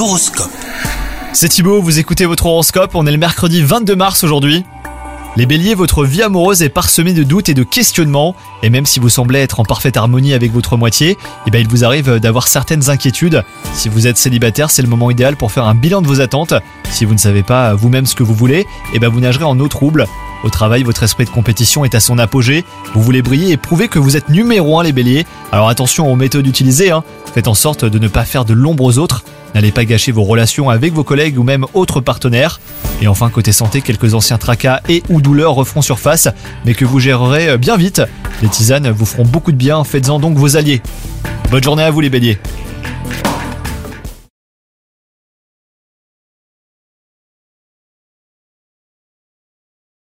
L'horoscope. C'est Thibaut, vous écoutez votre horoscope, on est le mercredi 22 mars aujourd'hui. Les béliers, votre vie amoureuse est parsemée de doutes et de questionnements, et même si vous semblez être en parfaite harmonie avec votre moitié, eh ben il vous arrive d'avoir certaines inquiétudes. Si vous êtes célibataire, c'est le moment idéal pour faire un bilan de vos attentes. Si vous ne savez pas vous-même ce que vous voulez, eh ben vous nagerez en eau trouble. Au travail, votre esprit de compétition est à son apogée. Vous voulez briller et prouver que vous êtes numéro un les béliers. Alors attention aux méthodes utilisées. Hein. Faites en sorte de ne pas faire de l'ombre aux autres. N'allez pas gâcher vos relations avec vos collègues ou même autres partenaires. Et enfin, côté santé, quelques anciens tracas et ou douleurs referont surface, mais que vous gérerez bien vite. Les tisanes vous feront beaucoup de bien, faites-en donc vos alliés. Bonne journée à vous les béliers